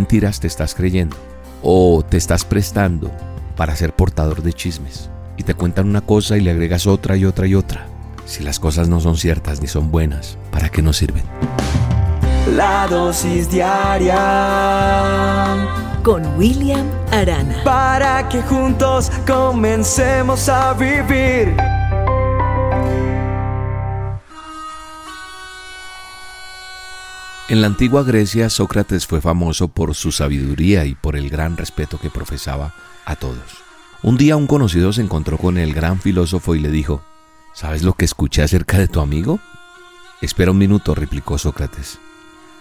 mentiras te estás creyendo? ¿O te estás prestando para ser portador de chismes? Y te cuentan una cosa y le agregas otra y otra y otra. Si las cosas no son ciertas ni son buenas, ¿para qué nos sirven? La dosis diaria con William Arana. Para que juntos comencemos a vivir. En la antigua Grecia, Sócrates fue famoso por su sabiduría y por el gran respeto que profesaba a todos. Un día un conocido se encontró con el gran filósofo y le dijo, ¿Sabes lo que escuché acerca de tu amigo? Espera un minuto, replicó Sócrates.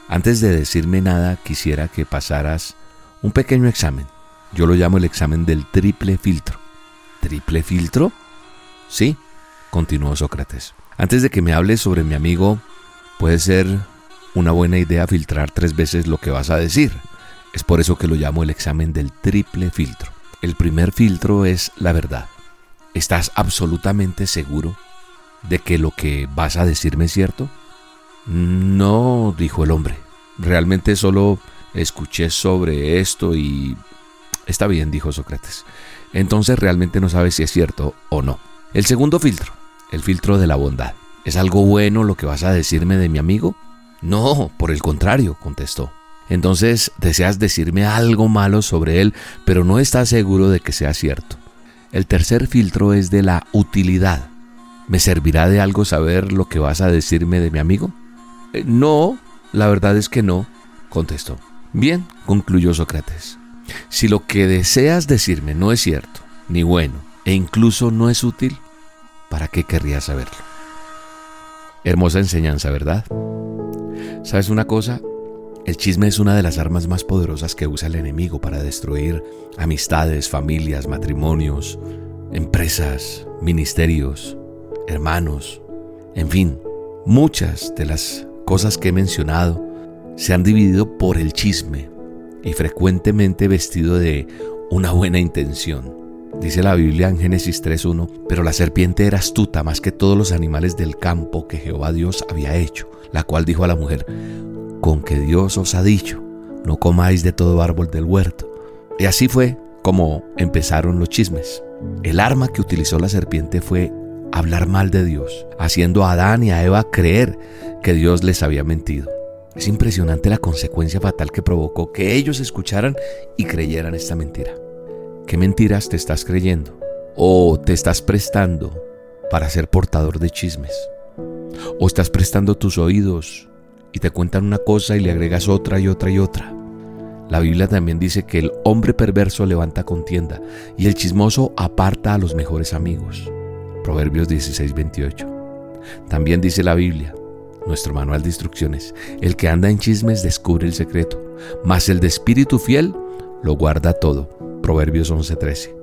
Antes de decirme nada, quisiera que pasaras un pequeño examen. Yo lo llamo el examen del triple filtro. ¿Triple filtro? Sí, continuó Sócrates. Antes de que me hables sobre mi amigo, puede ser una buena idea filtrar tres veces lo que vas a decir. Es por eso que lo llamo el examen del triple filtro. El primer filtro es la verdad. ¿Estás absolutamente seguro de que lo que vas a decirme es cierto? No, dijo el hombre. Realmente solo escuché sobre esto y... Está bien, dijo Sócrates. Entonces realmente no sabes si es cierto o no. El segundo filtro, el filtro de la bondad. ¿Es algo bueno lo que vas a decirme de mi amigo? No, por el contrario, contestó. Entonces deseas decirme algo malo sobre él, pero no estás seguro de que sea cierto. El tercer filtro es de la utilidad. ¿Me servirá de algo saber lo que vas a decirme de mi amigo? Eh, no, la verdad es que no, contestó. Bien, concluyó Sócrates. Si lo que deseas decirme no es cierto, ni bueno, e incluso no es útil, ¿para qué querrías saberlo? Hermosa enseñanza, ¿verdad? ¿Sabes una cosa? El chisme es una de las armas más poderosas que usa el enemigo para destruir amistades, familias, matrimonios, empresas, ministerios, hermanos, en fin, muchas de las cosas que he mencionado se han dividido por el chisme y frecuentemente vestido de una buena intención. Dice la Biblia en Génesis 3.1, pero la serpiente era astuta más que todos los animales del campo que Jehová Dios había hecho, la cual dijo a la mujer, con que Dios os ha dicho, no comáis de todo árbol del huerto. Y así fue como empezaron los chismes. El arma que utilizó la serpiente fue hablar mal de Dios, haciendo a Adán y a Eva creer que Dios les había mentido. Es impresionante la consecuencia fatal que provocó que ellos escucharan y creyeran esta mentira. ¿Qué mentiras te estás creyendo? ¿O te estás prestando para ser portador de chismes? ¿O estás prestando tus oídos y te cuentan una cosa y le agregas otra y otra y otra. La Biblia también dice que el hombre perverso levanta contienda y el chismoso aparta a los mejores amigos. Proverbios 16, 28. También dice la Biblia, nuestro manual de instrucciones, el que anda en chismes descubre el secreto, mas el de espíritu fiel lo guarda todo. Proverbios 11:13.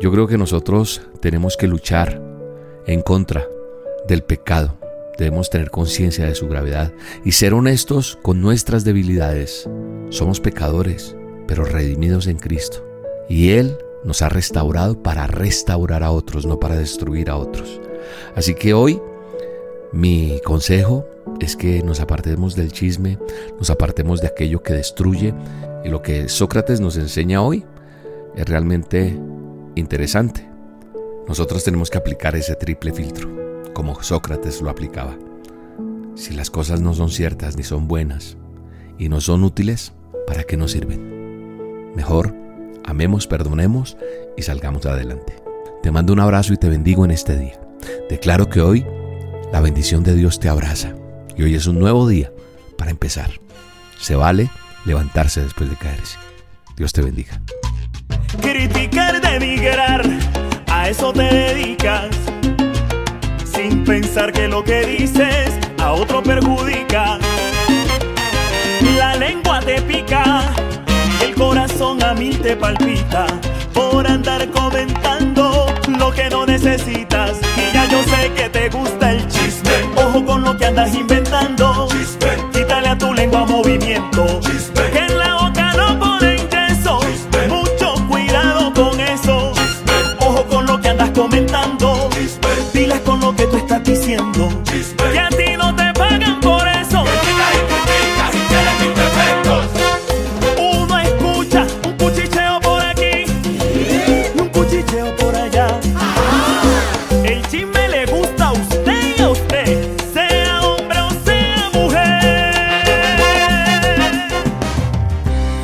Yo creo que nosotros tenemos que luchar en contra del pecado, Debemos tener conciencia de su gravedad y ser honestos con nuestras debilidades. Somos pecadores, pero redimidos en Cristo. Y Él nos ha restaurado para restaurar a otros, no para destruir a otros. Así que hoy mi consejo es que nos apartemos del chisme, nos apartemos de aquello que destruye. Y lo que Sócrates nos enseña hoy es realmente interesante. Nosotros tenemos que aplicar ese triple filtro como Sócrates lo aplicaba. Si las cosas no son ciertas ni son buenas y no son útiles, ¿para qué nos sirven? Mejor, amemos, perdonemos y salgamos adelante. Te mando un abrazo y te bendigo en este día. Declaro que hoy la bendición de Dios te abraza y hoy es un nuevo día para empezar. Se vale levantarse después de caerse. Dios te bendiga. Criticar, denigrar, a eso te dedicas sin pensar que lo que dices a otro perjudica. La lengua te pica, el corazón a mí te palpita por andar comentando lo que no necesitas. Y ya yo sé que te gusta el chisme, ojo con lo que andas inventando.